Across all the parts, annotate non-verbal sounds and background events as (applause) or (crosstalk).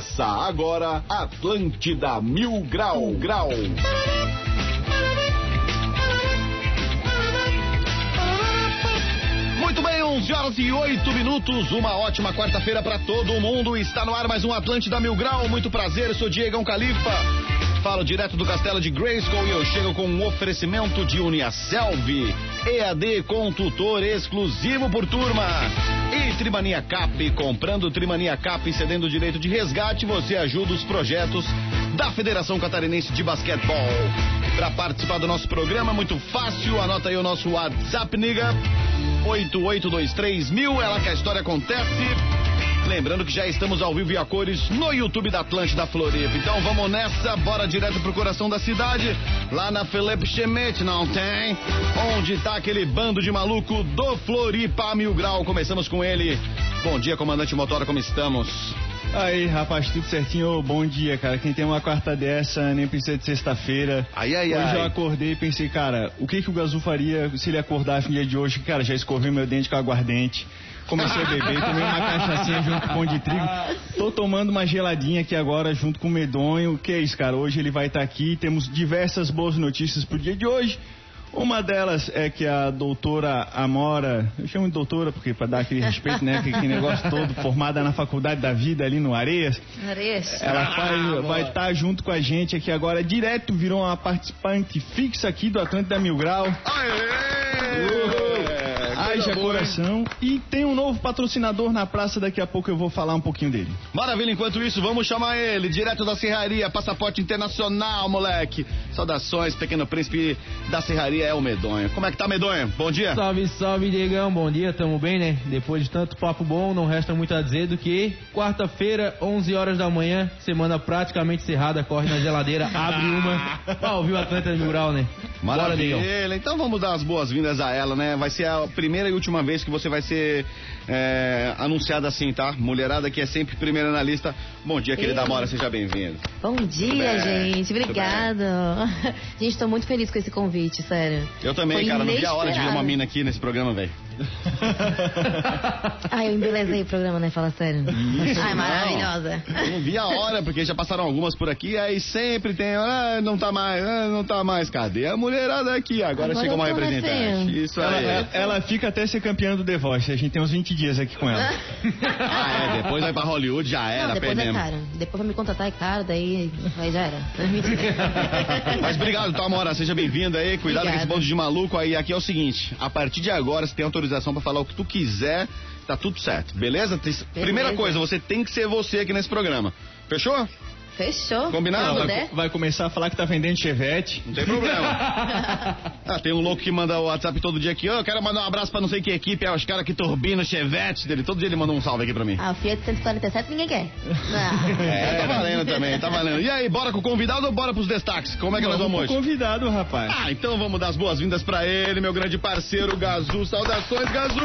Começa agora Atlântida Mil Grau Grau. Muito bem, 11 horas e 8 minutos. Uma ótima quarta-feira para todo mundo. Está no ar mais um Atlântida Mil Grau. Muito prazer, sou Diegão Califa. Falo direto do castelo de Grayskull e eu chego com um oferecimento de Uniaselv, EAD com tutor exclusivo por turma. E Trimania Cap, comprando Trimania Cap e cedendo o direito de resgate, você ajuda os projetos da Federação Catarinense de Basquetebol. Para participar do nosso programa, muito fácil, anota aí o nosso WhatsApp, niga. 8823 mil, é lá que a história acontece. Lembrando que já estamos ao vivo e a cores no YouTube da Atlântida Floripa. Então vamos nessa, bora direto pro coração da cidade, lá na Felipe Chemete, não tem? Onde tá aquele bando de maluco do Floripa Mil Grau. Começamos com ele. Bom dia, comandante Motora, como estamos? Aí, rapaz, tudo certinho? Ô, bom dia, cara. Quem tem uma quarta dessa nem precisa de sexta-feira. Ai, ai, hoje ai. eu acordei e pensei, cara, o que que o Gazu faria se ele acordasse no dia de hoje? Cara, já escovei meu dente com aguardente. Comecei a beber, tomei uma cachaçinha junto com pão de trigo. Tô tomando uma geladinha aqui agora junto com o medonho. Que é isso, cara? Hoje ele vai estar aqui. Temos diversas boas notícias pro dia de hoje. Uma delas é que a doutora Amora, eu chamo de doutora porque para dar aquele respeito, né, que, que negócio todo, formada na faculdade da vida ali no Areias, Areias. ela Ah, vai estar junto com a gente aqui agora, direto virou uma participante fixa aqui do Atlântida Mil Grau. Aê! Haja coração. E tem um novo patrocinador na praça, daqui a pouco eu vou falar um pouquinho dele. Maravilha, enquanto isso, vamos chamar ele, direto da Serraria, passaporte internacional, moleque. Saudações, pequeno príncipe da Serraria é o Medonho. Como é que tá, Medonho? Bom dia. Salve, salve, Diegão. Bom dia, tamo bem, né? Depois de tanto papo bom, não resta muito a dizer do que quarta-feira, 11 horas da manhã, semana praticamente cerrada, corre na geladeira, (laughs) abre uma pra ouvir o Atlanta Mil Grau, né? Bora. Maravilha. Então vamos dar as boas-vindas a ela, né? Vai ser a primeira e última vez que você vai ser é, anunciada assim, tá? Mulherada que é sempre primeira na lista. Bom dia, querida. Amora, seja bem-vindo. Bom dia, gente. tudo Obrigado. (laughs) Gente, tô muito feliz com esse convite, sério. Eu também, Foi cara, não vi a hora de ver uma mina aqui nesse programa, velho. (laughs) Ai, eu embelezei o programa, né? Fala sério. Ai, não. maravilhosa. Não vi a hora, porque já passaram algumas por aqui, aí sempre tem, ah, não tá mais, ah, não tá mais, cadê a mulherada aqui? Agora, Agora chegou uma tô representante. Isso Ela, aí. ela- ela fica até ser campeã do The Voice, a gente tem uns 20 dias aqui com ela. (laughs) Ah, é, depois vai pra Hollywood, já era, Não, depois é caro. Depois vai me contratar é caro, daí aí já era. (laughs) Mas obrigado, tá, Amora, seja bem-vinda aí, cuidado com esse Obrigada. bando de maluco aí. Aqui é o seguinte, a partir de agora, você tem autorização pra falar o que tu quiser, tá tudo certo, beleza? Tem- Primeira coisa, você tem que ser você aqui nesse programa. Fechou? Fechou? Combinado? Vai, der. vai começar a falar que tá vendendo chevette. Não tem problema. (laughs) Ah, tem um louco que manda o WhatsApp todo dia aqui. Ô, eu quero mandar um abraço pra não sei que equipe. É os caras que turbinam o Chevette dele. Todo dia ele manda um salve aqui pra mim. Ah, o Fiat 147 ninguém quer. Não. (laughs) É, tá valendo também, tá valendo. E aí, bora com o convidado ou bora pros destaques? Como é que nós Vamos vamos pro hoje? convidado, rapaz. Ah, então vamos dar as boas-vindas pra ele, meu grande parceiro Gazu. Saudações, Gazu!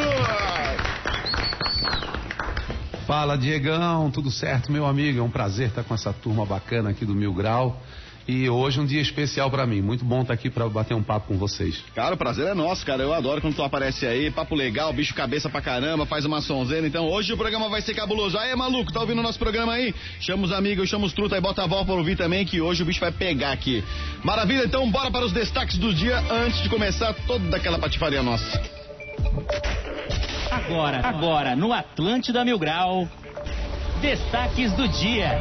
Fala, Diegão, tudo certo, meu amigo? É um prazer estar com essa turma bacana aqui do Mil Grau. E hoje é um dia especial pra mim. Muito bom estar aqui pra bater um papo com vocês. Cara, o prazer é nosso, cara. Eu adoro quando tu aparece aí. Papo legal, bicho cabeça pra caramba, faz uma sonzeira. Então hoje o programa vai ser cabuloso. Aí, maluco, tá ouvindo o nosso programa aí? Chama os amigos, chama os truta e bota a avó pra ouvir também, que hoje o bicho vai pegar aqui. Maravilha, então bora para os destaques do dia antes de começar toda aquela patifaria nossa. Agora, agora, no Atlântida Mil Grau, destaques do dia.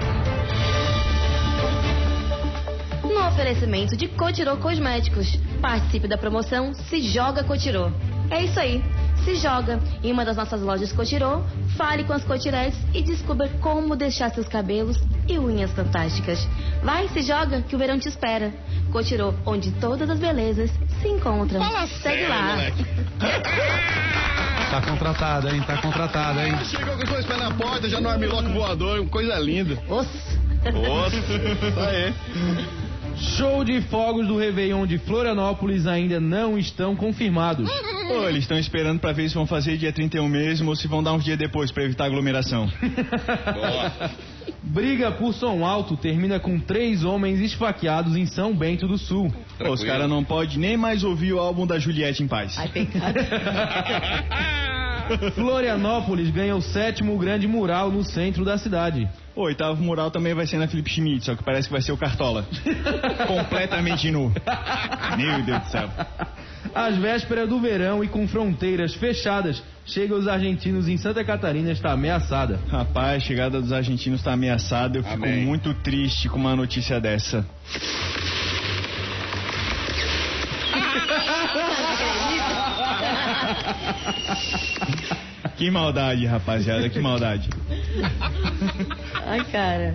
No oferecimento de Cotirô Cosméticos. Participe da promoção Se Joga Cotirô. É isso aí. Se joga em uma das nossas lojas Cotirô, fale com as cotiretes e descubra como deixar seus cabelos e unhas fantásticas. Vai, se joga, que o verão te espera. Cotirô, onde todas as belezas se encontram. Segue lá. (laughs) Tá contratada, hein? Tá contratada, hein? Chegou com os dois pés na porta, já no armlock voador, coisa linda. Ossa. Nossa, (laughs) isso aí. Show de fogos do Réveillon de Florianópolis ainda não estão confirmados. Pô, eles estão esperando pra ver se vão fazer dia 31 mesmo ou se vão dar uns dias depois pra evitar aglomeração. (laughs) Boa. Briga por som alto termina com três homens esfaqueados em São Bento do Sul. Pô, os caras não podem nem mais ouvir o álbum da Juliette em paz. Ai, pecado. (laughs) Florianópolis ganha o sétimo grande mural no centro da cidade. O oitavo mural também vai ser na Felipe Schmidt, só que parece que vai ser o Cartola. (laughs) Completamente nu. Meu Deus do céu. Às vésperas do verão e com fronteiras fechadas, chega os argentinos em Santa Catarina está ameaçada. Rapaz, a chegada dos argentinos está ameaçada. Eu fico Amém. muito triste com uma notícia dessa. (laughs) Que maldade, rapaziada, que maldade. Ai, cara.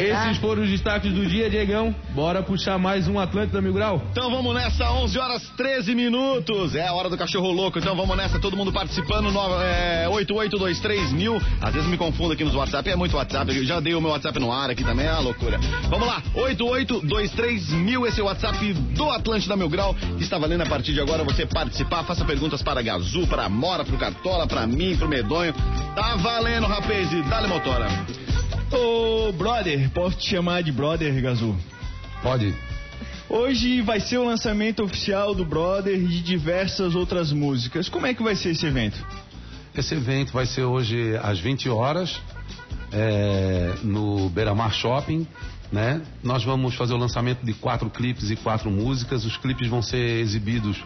Esses foram os destaques do dia, Diegão. Bora puxar mais um Atlântida Mil Grau? Então vamos nessa, 11 horas 13 minutos. É a hora do cachorro louco. Então vamos nessa, todo mundo participando. No, é, 8823 mil. Às vezes me confundo aqui nos WhatsApp. É muito WhatsApp. Eu já dei o meu WhatsApp no ar aqui também. É uma loucura. Vamos lá, 8823 mil. Esse é o WhatsApp do Atlântida Mil Grau. Está valendo a partir de agora você participar. Faça perguntas para Gazu, para Mora, para o Cartola, para mim, para o Medonho. Tá valendo, rapaz. E dá-lhe motora. Ô, brother, posso te chamar de brother, Gazu? Pode. Hoje vai ser o lançamento oficial do Brother e de diversas outras músicas. Como é que vai ser esse evento? Esse evento vai ser hoje às 20 horas é, no Beira Mar Shopping. Né? Nós vamos fazer o lançamento de quatro clipes e quatro músicas. Os clipes vão ser exibidos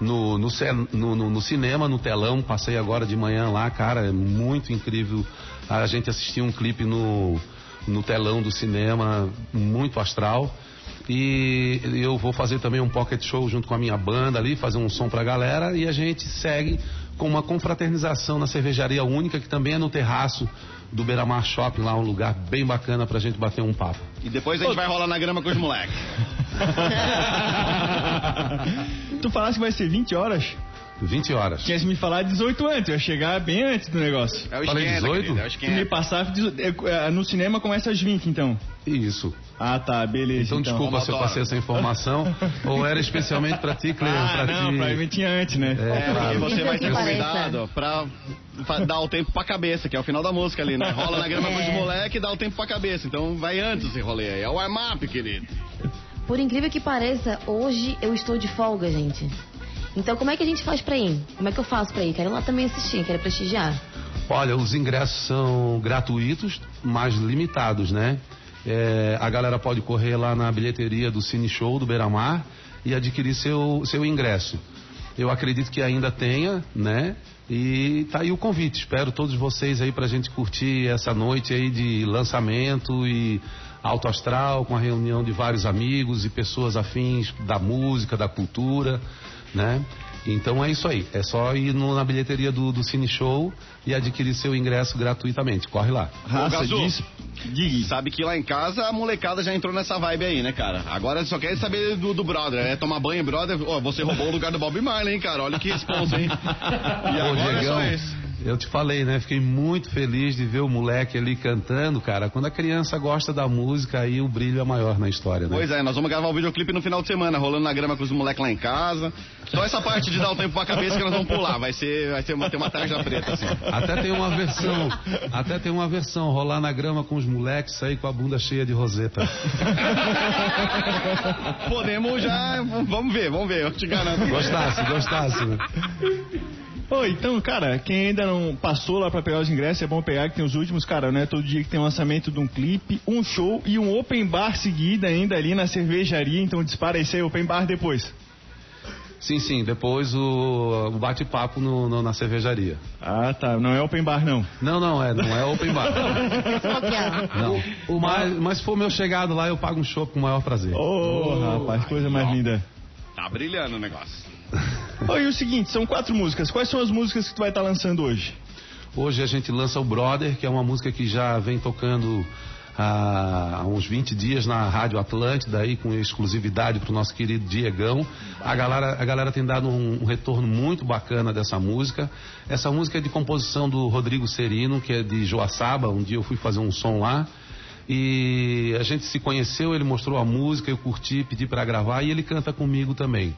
no, no- no- no cinema, no telão. Passei agora de manhã lá, cara, é muito incrível a gente assistir um clipe no, no telão do cinema, muito astral. E eu vou fazer também um pocket show junto com a minha banda ali, fazer um som pra galera e a gente segue com uma confraternização na cervejaria única, que também é no terraço do Beira-Mar Shopping, lá um lugar bem bacana pra gente bater um papo. E depois a gente vai rolar na grama com os moleques. (laughs) (laughs) tu falaste que vai ser 20 horas? 20 horas. Tinha me falar 18 antes, eu ia chegar bem antes do negócio. É o Falei esquenta, 18? querido, é o Se me passar, é, é, no cinema começa às 20, então. Isso. Ah, tá, beleza. Então, desculpa se eu passei essa informação. (laughs) ou era especialmente pra ti, Cleon, Ah, pra não, ti. pra mim tinha antes, né? É, É, porque você vai que ter cuidado pra dar o tempo pra cabeça, que é o final da música ali, né? Rola na grama com os (laughs) É. moleque e dá o tempo pra cabeça. Então vai antes esse rolê aí. É o warm-up, querido. Por incrível que pareça, hoje eu estou de folga, gente. Então como é que a gente faz pra ir? Como é que eu faço pra ir? Quero lá também assistir, quero prestigiar. Olha, os ingressos são gratuitos, mas limitados, né? É, a galera pode correr lá na bilheteria do Cine Show do Beira Mar e adquirir seu, seu ingresso. Eu acredito que ainda tenha, né? E tá aí o convite. Espero todos vocês aí pra gente curtir essa noite aí de lançamento e alto astral, com a reunião de vários amigos e pessoas afins da música, da cultura, né? Então é isso aí. É só ir no- na bilheteria do, do Cine Show e adquirir seu ingresso gratuitamente. Corre lá. Raça Gazu. diz. Sabe que lá em casa a molecada já entrou nessa vibe aí, né, cara? Agora só quer saber do, do brother. É tomar banho, brother. Ó, você roubou o lugar do Bob Marley, hein, cara? Olha que responsa, hein? (laughs) E Ô, agora é Diegão, só isso. Eu te falei, né? Fiquei muito feliz de ver o moleque ali cantando, cara. Quando a criança gosta da música, aí o brilho é maior na história, né? Pois é, nós vamos gravar o videoclipe no final de semana, rolando na grama com os moleques lá em casa. Só essa parte de dar o tempo pra cabeça que nós vamos pular. Vai ser, vai ser uma, ter uma tarja preta, assim. Até tem uma versão, até tem uma versão, rolar na grama com os moleques, sair com a bunda cheia de roseta. Podemos já. Vamos ver, vamos ver, eu te garanto. Gostasse, gostasse, né? Ô, então, cara, quem ainda não passou lá pra pegar os ingressos, é bom pegar que tem os últimos, cara, não é todo dia que tem um lançamento de um clipe, um show e um open bar seguida ainda ali na cervejaria, então dispara esse aí, open bar depois. Sim, sim, depois o, o bate-papo no- no- na cervejaria. Ah, tá, não é open bar não. Não, não, é, não é open bar. (laughs) Não. Mas, mas se for meu chegado lá, eu pago um chopp com o maior prazer. Ô, rapaz, coisa mais linda. Tá brilhando o negócio. (laughs) Ô, e o seguinte, são quatro músicas. Quais são as músicas que tu vai estar lançando hoje? Hoje a gente lança o Brother, que é uma música que já vem tocando há uns 20 dias na Rádio Atlântida, aí, com exclusividade para o nosso querido Diegão. A galera, a galera tem dado um, um retorno muito bacana dessa música. Essa música é de composição do Rodrigo Serino, que é de Joaçaba. Um dia eu fui fazer um som lá. E a gente se conheceu, ele mostrou a música, eu curti, pedi para gravar e ele canta comigo também.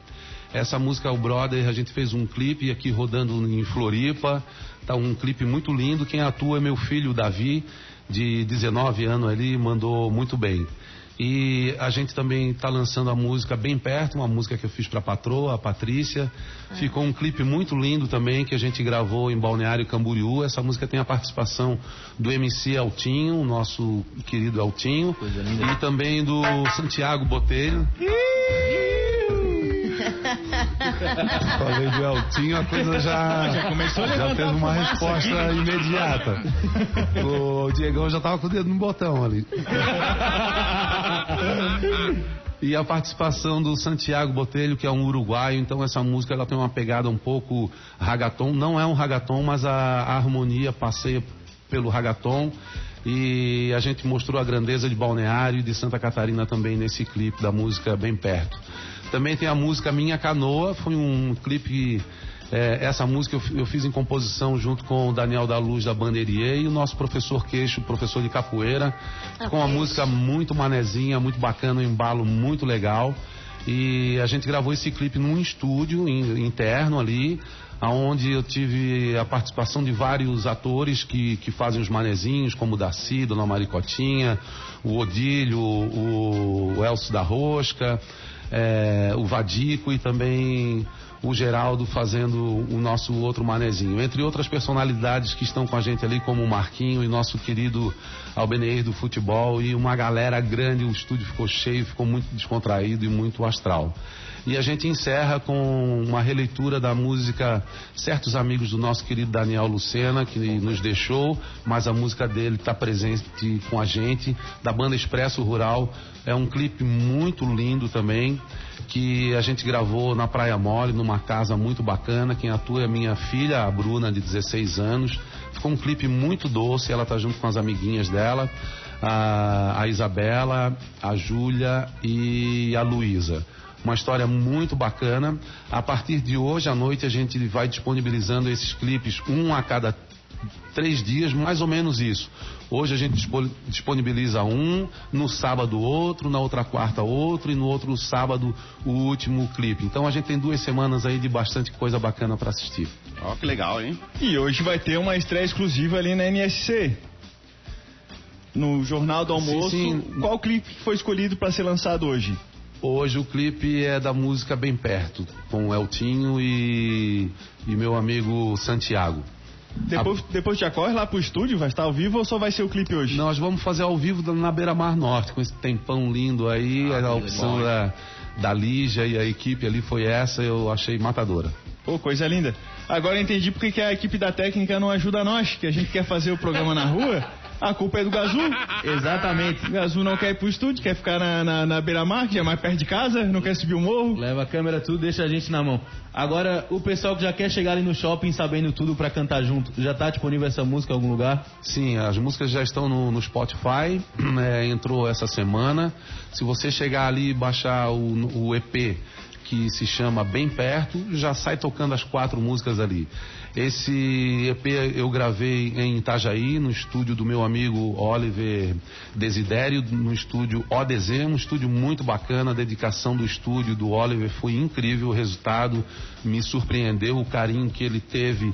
Essa música, o Brother, a gente fez um clipe aqui rodando em Floripa. Tá um clipe muito lindo. Quem atua é meu filho, Davi, de 19 anos ali, mandou muito bem. E a gente também está lançando a música Bem Perto, uma música que eu fiz para a patroa, a Patrícia. Ficou um clipe muito lindo também que a gente gravou em Balneário Camboriú. Essa música tem a participação do MC Altinho, nosso querido Altinho, e também do Santiago Botelho. Falei do Eltinho, a coisa já, Já começou a já teve uma resposta aqui, imediata. O Diegão já tava com o dedo no botão ali. E a participação do Santiago Botelho, que é um uruguaio, então essa música ela tem uma pegada um pouco ragaton, não é um ragaton, mas a, a harmonia passeia pelo ragaton. E a gente mostrou a grandeza de Balneário e de Santa Catarina também nesse clipe da música Bem Perto. Também tem a música Minha Canoa, foi um clipe. é, essa música eu, eu fiz em composição junto com o Daniel da Luz da Bandeirie e o nosso professor Queixo, professor de capoeira. Ficou uma Queixo. música muito manezinha, muito bacana, um embalo muito legal. E a gente gravou esse clipe num estúdio in- interno ali, aonde eu tive a participação de vários atores que, que fazem os manezinhos, como o Darcy, Dona Maricotinha, o Odílio, o, o Elcio da Rosca, é, o Vadico e também o Geraldo fazendo o nosso outro manezinho. Entre outras personalidades que estão com a gente ali, como o Marquinho e nosso querido Albeneir do futebol e uma galera grande, o estúdio ficou cheio, ficou muito descontraído e muito astral. E a gente encerra com uma releitura da música Certos Amigos do nosso querido Daniel Lucena, que nos deixou, mas a música dele está presente com a gente, da banda Expresso Rural. É um clipe muito lindo também, que a gente gravou na Praia Mole, numa casa muito bacana. Quem atua é minha filha, a Bruna, de 16 anos. Ficou um clipe muito doce, ela tá junto com as amiguinhas dela, a, a Isabela, a Júlia e a Luísa. Uma história muito bacana. A partir de hoje à noite a gente vai disponibilizando esses clipes, um a cada três dias, mais ou menos isso. Hoje a gente dispo- disponibiliza um, no sábado outro, na outra quarta outro e no outro sábado o último clipe. Então a gente tem duas semanas aí de bastante coisa bacana para assistir. Ó, que legal, hein? E hoje vai ter uma estreia exclusiva ali na NSC. No Jornal do Almoço. sim. Qual clipe foi escolhido para ser lançado hoje? Hoje o clipe é da música Bem Perto, com o Eltinho e, e meu amigo Santiago. Depois, depois já corre lá pro estúdio, vai estar ao vivo ou só vai ser o clipe hoje? Nós vamos fazer ao vivo na Beira Mar Norte, com esse tempão lindo aí. a opção da, da Lígia e a equipe ali foi essa, eu achei matadora. Pô, coisa linda. Agora eu entendi porque que a equipe da técnica não ajuda nós, que a gente quer fazer o programa na rua. A culpa é do Gazu. (laughs) Exatamente. O Gazu não quer ir pro estúdio, quer ficar na, na, na beira-mar, que é mais perto de casa, não quer subir o morro. Leva a câmera tudo, deixa a gente na mão. Agora, o pessoal que já quer chegar ali no shopping sabendo tudo pra cantar junto, já tá disponível essa música em algum lugar? Sim, as músicas já estão no, no Spotify, (clears throat) é, entrou essa semana. Se você chegar ali e baixar o, o EP que se chama Bem Perto, já sai tocando as quatro músicas ali. Esse EP eu gravei em Itajaí, no estúdio do meu amigo Oliver Desidério, no estúdio ODZ, um estúdio muito bacana, a dedicação do estúdio do Oliver foi incrível, o resultado me surpreendeu, o carinho que ele teve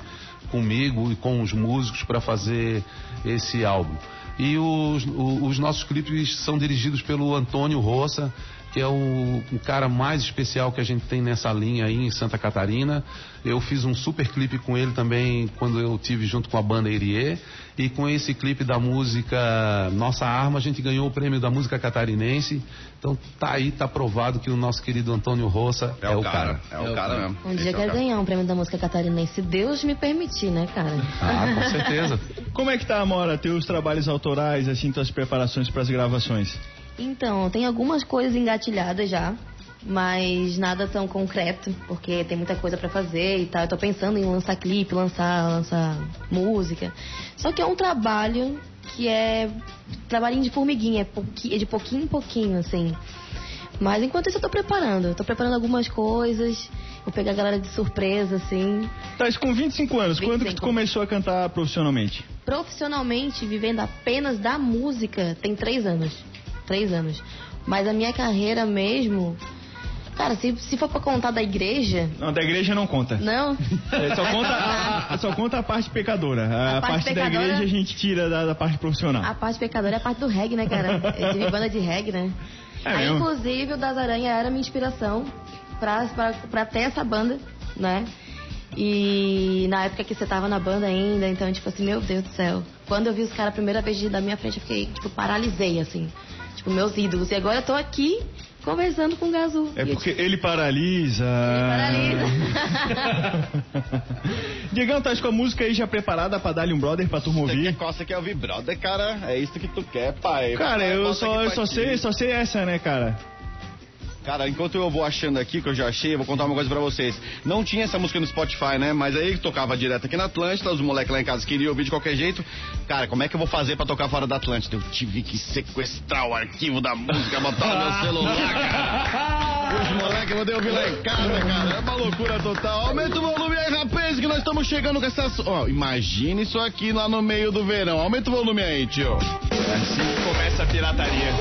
comigo e com os músicos para fazer esse álbum. E os, os nossos clipes são dirigidos pelo Antônio Roça, é o, o cara mais especial que a gente tem nessa linha aí em Santa Catarina. Eu fiz um super clipe com ele também quando eu tive junto com a banda Erie. E com esse clipe da música Nossa Arma, a gente ganhou o prêmio da música catarinense. Então tá aí, tá provado que o nosso querido Antônio Roça é, o cara. É o cara mesmo. Um dia é quero cara. ganhar um prêmio da música catarinense, se Deus me permitir, né, cara? Ah, com (laughs) certeza. Como é que tá, Amora, teus trabalhos autorais, assim, tuas preparações para as gravações? Então, tem algumas coisas engatilhadas já, mas nada tão concreto, porque tem muita coisa pra fazer e tal. Eu tô pensando em lançar clipe, lançar, lançar música. Só que é um trabalho que é trabalhinho de formiguinha, é, pouqui- é de pouquinho em pouquinho, assim. Mas enquanto isso eu tô preparando, eu tô preparando algumas coisas, vou pegar a galera de surpresa, assim. Tá, isso com 25 anos, quando que tu 25. começou a cantar profissionalmente? Profissionalmente, vivendo apenas da música, tem três anos. Três anos. Mas a minha carreira mesmo, Cara, se, se for pra contar da igreja, Não, da igreja não conta. não. É, só, conta a, (laughs) só conta a parte pecadora. A, A parte parte, da pecadora- igreja a gente tira da, da parte profissional. A parte pecadora é a parte do reggae, né, cara? (laughs) Eu tive banda de reggae, né? É Aí, mesmo? inclusive, o Das Aranha era minha inspiração pra, pra, pra ter essa banda, né? E na época que você tava na banda ainda, então, tipo assim, meu Deus do céu. Quando eu vi os caras a primeira vez da minha frente, eu fiquei, tipo, paralisei, assim. Tipo, meus ídolos. E agora eu tô aqui conversando com o Gazu. É eu, porque ele paralisa. Ele paralisa. (laughs) Diegão, tá com a música aí já preparada pra dar-lhe um brother pra turma quer ouvir? costa, quer ouvir brother, cara? É isso que tu quer, pai. Cara, Pai, eu só, eu só sei, só sei essa, né, cara? Cara, enquanto eu vou achando aqui, que eu já achei, eu vou contar uma coisa pra vocês. Não tinha essa música no Spotify, né? Mas aí tocava direto aqui na Atlântida, os moleques lá em casa queriam ouvir de qualquer jeito. Cara, como é que eu vou fazer pra tocar fora da Atlântida? Eu tive que sequestrar o arquivo da música, botar no meu celular, cara. (laughs) Os moleques eu mandei ouvir lá em casa, cara. É uma loucura total. Aumenta o volume aí, rapaz, que nós estamos chegando com essas. Ó, imagine isso aqui lá no meio do verão. Aumenta o volume aí, tio. Assim começa a pirataria.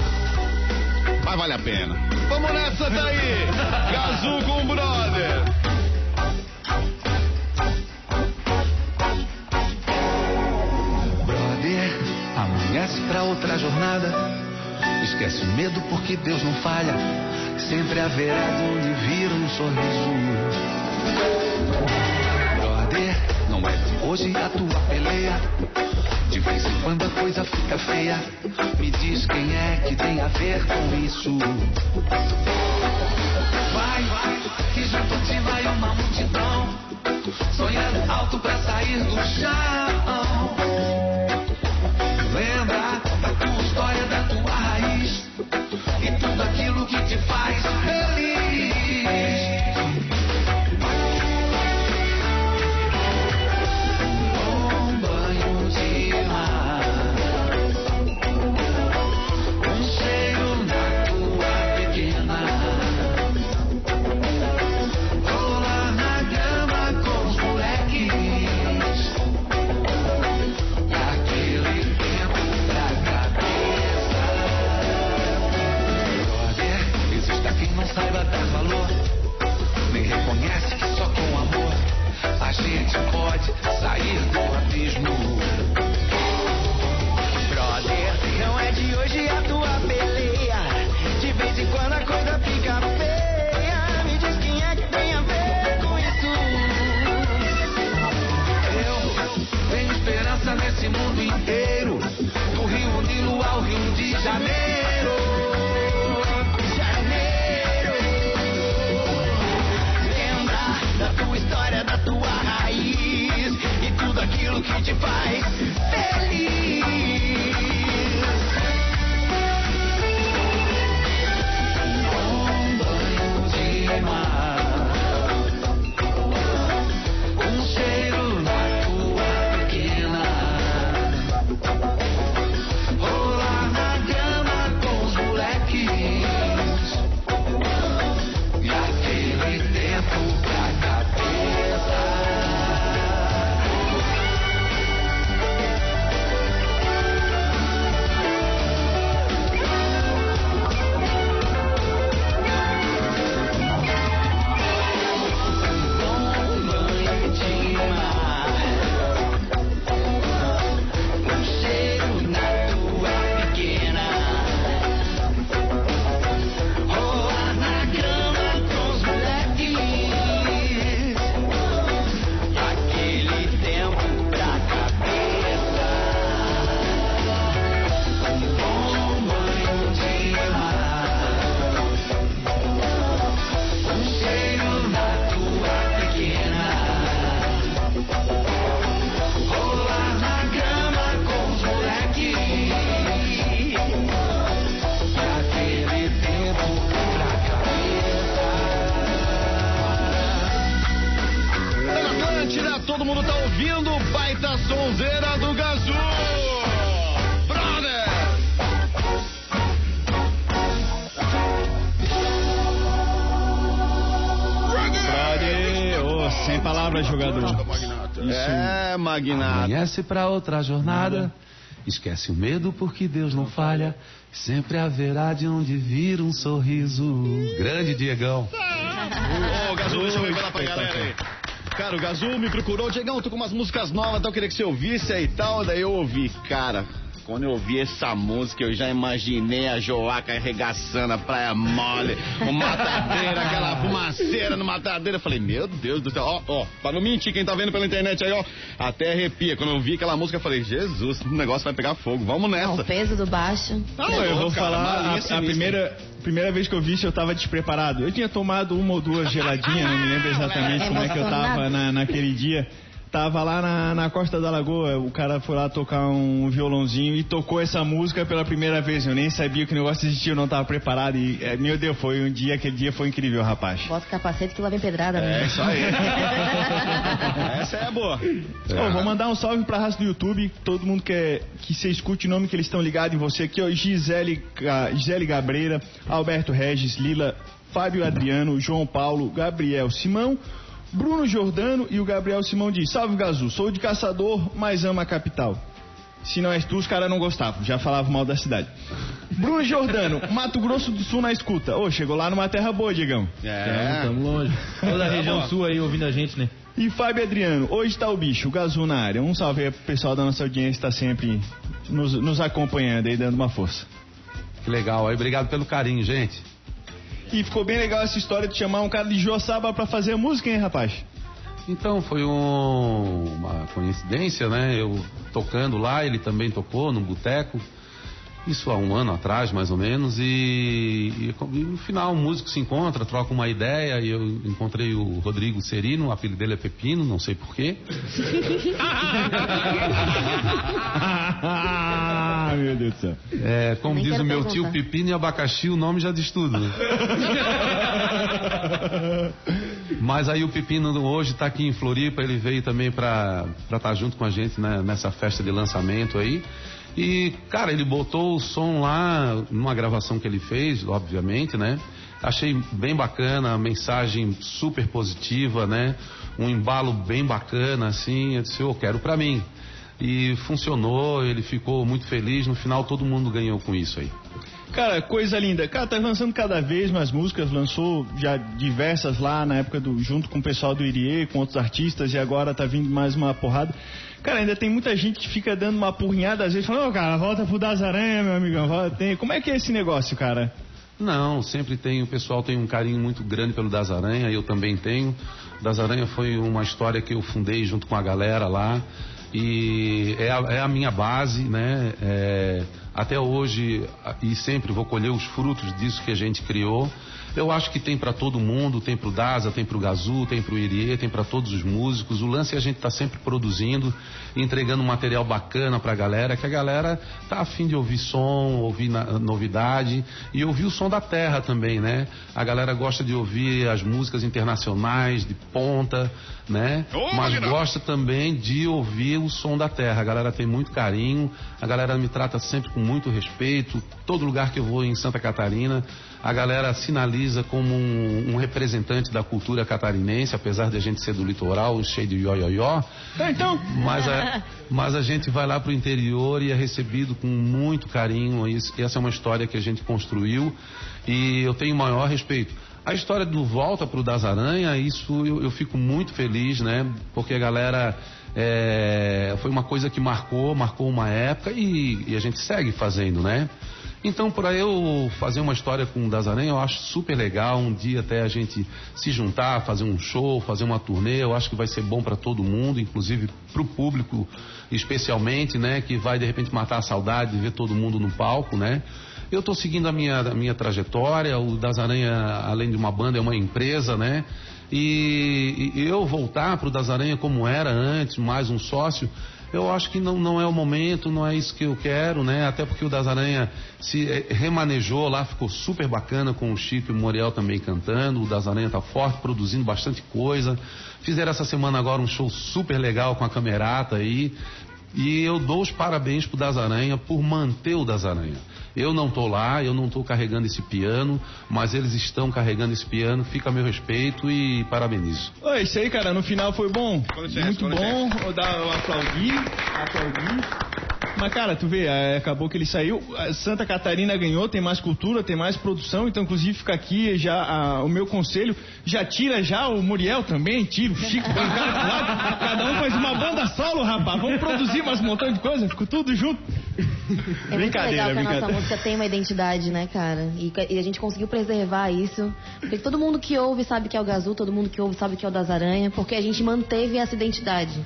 Mas vale a pena. Vamos nessa daí! Gazu com o brother! Brother, amanhece pra outra jornada. Esquece o medo porque Deus não falha. Sempre haverá de onde vir um sorriso. Brother, não é de hoje a tua peleia. De vez quando a coisa fica feia. Me diz quem é que tem a ver com isso. Vai, vai, que junto de vai uma multidão. Sonhando alto pra sair do chão. Sem palavras, jogador. É, Magnata. Amanhece pra outra jornada. Esquece o medo porque Deus não falha. Sempre haverá de onde vir um sorriso. Grande Diegão. Ô, Gazu, deixa eu revelar pra galera aí. Cara, o Gazu me procurou, Diegão, tô com umas músicas novas, então eu queria que você ouvisse aí e tal. Daí eu ouvi, cara. Quando eu ouvi essa música, eu já imaginei a Joaca arregaçando a praia mole, o matadeira, aquela fumaceira no matadeira. Eu falei, meu Deus do céu, ó, ó, pra não mentir, quem tá vendo pela internet aí, ó, até arrepia. Quando eu vi aquela música, eu falei, Jesus, o negócio vai pegar fogo, vamos O nessa. peso do baixo. Ah, Não, eu vou cara, falar, a, a primeira, primeira vez que eu vi isso eu tava despreparado. Eu tinha tomado uma ou duas geladinhas, não me lembro exatamente (laughs) como é que eu tava na, naquele dia. Tava lá na, na Costa da Lagoa, o cara foi lá tocar um violãozinho e tocou essa música pela primeira vez. Eu nem sabia que o negócio existia, eu não tava preparado. E, é, meu Deus, foi um dia, aquele dia foi incrível, rapaz. Bota o capacete que lá vem pedrada, É, né? isso aí. (laughs) Essa é boa. Ó, vou mandar um salve pra raça do YouTube, todo mundo quer que você escute o nome que eles estão ligados em você aqui, ó, Gisele, Gisele Gabreira, Alberto Regis, Lila, Fábio Adriano, João Paulo, Gabriel Simão, Bruno Jordano e o Gabriel Simão diz, salve Gazu, sou de caçador, mas amo a capital. Se não és tu, os caras não gostavam, já falavam mal da cidade. (laughs) Bruno Jordano, Mato Grosso do Sul na escuta. Ô, chegou lá numa terra boa, Digão. É. Estamos longe. Toda a região sul aí ouvindo a gente, né? E Fábio Adriano, hoje tá o bicho, o Gazu na área. Um salve aí pro pessoal da nossa audiência que tá sempre nos, nos acompanhando aí, dando uma força. Que legal. Aí, obrigado pelo carinho, gente. E ficou bem legal essa história de chamar um cara de Joaçaba pra fazer a música, hein, rapaz? Então foi um- uma coincidência, né? Eu tocando lá, ele também tocou no boteco. Isso há um ano atrás, mais ou menos, e, e, e no final o músico se encontra, troca uma ideia, e eu encontrei o Rodrigo Serino, o apelido dele é Pepino, não sei porquê. ah, (laughs) meu Deus do céu. É, como Nem diz o meu tio, pepino e abacaxi, o nome já diz tudo. né? (laughs) Mas aí o Pepino hoje está aqui em Floripa, ele veio também para estar junto com a gente né, nessa festa de lançamento aí. E, cara, ele botou o som lá numa gravação que ele fez, obviamente, né? Achei bem bacana, a mensagem super positiva, né? Um embalo bem bacana, assim. Eu disse, eu quero pra mim. E funcionou, ele ficou muito feliz. No final, todo mundo ganhou com isso aí. Cara, coisa linda. Cara, tá lançando cada vez mais músicas, lançou já diversas lá na época do junto com o pessoal do Irie, com outros artistas e agora tá vindo mais uma porrada. Cara, ainda tem muita gente que fica dando uma porrinhada às vezes, falando, ô cara, volta pro Aranha, meu amigão, volta. Tem... Como é que é esse negócio, cara? Não, sempre tem, o pessoal tem um carinho muito grande pelo Das Aranha, eu também tenho. Das Aranha foi uma história que eu fundei junto com a galera lá e é a, é a minha base, né? É, até hoje e sempre vou colher os frutos disso que a gente criou. Eu acho que tem para todo mundo, tem para o Daza, tem para o Gazu, tem para o Irie, tem para todos os músicos. O lance é a gente tá sempre produzindo, entregando um material bacana para a galera, que a galera tá afim de ouvir som, ouvir na- novidade e ouvir o som da terra também, né? A galera gosta de ouvir as músicas internacionais de ponta, né? Mas Magnão! gosta também de ouvir o som da terra. A galera tem muito carinho, a galera me trata sempre com muito respeito. Todo lugar que eu vou em Santa Catarina, a galera sinaliza como um, um representante da cultura catarinense, apesar de a gente ser do litoral, cheio de ioióió. Então, Mas a, mas a gente vai lá pro interior e é recebido com muito carinho. Essa é uma história que a gente construiu e eu tenho o maior respeito. A história do Volta pro Das Aranha, isso eu, eu fico muito feliz, né? Porque a galera é, foi uma coisa que marcou, marcou uma época e, e a gente segue fazendo, né? Então, para eu fazer uma história com o Aranha, eu acho super legal. Um dia até a gente se juntar, fazer um show, fazer uma turnê. Eu acho que vai ser bom para todo mundo, inclusive para o público, especialmente, né? Que vai de repente matar a saudade de ver todo mundo no palco, né? Eu estou seguindo a minha, a minha trajetória. O Das Aranha, além de uma banda, é uma empresa, né? E, e eu voltar para o Das Aranha como era antes, mais um sócio, eu acho que não, não é o momento, não é isso que eu quero, né? Até porque o Das Aranha se eh, remanejou lá, ficou super bacana com o Chico e o Moriel também cantando. O Das Aranha tá forte, produzindo bastante coisa. Fizeram essa semana agora um show super legal com a Camerata aí. E eu dou os parabéns pro Das Aranha por manter o Das Aranha. Eu não tô lá, eu não tô carregando esse piano, mas eles estão carregando esse piano. Fica a meu respeito e parabenizo. Ô, isso aí, cara, no final foi bom. Licença, Muito bom. Vou dar, eu aplaudi, aplaudi. Mas, cara, tu vê, é, acabou que ele saiu. Santa Catarina ganhou, tem mais cultura, tem mais produção. Então, inclusive, fica aqui já a- o meu conselho. Já tira já o Muriel também, tira o Chico, põe o cara pro lado. Cada um faz uma banda solo, rapaz. Vamos produzir mais um montão de coisa, ficou tudo junto. É muito legal que a nossa música tem uma identidade, né, cara? E, e a gente conseguiu preservar isso. Porque todo mundo que ouve sabe que é o Gazu, todo mundo que ouve sabe que é o das Aranha, porque a gente manteve essa identidade.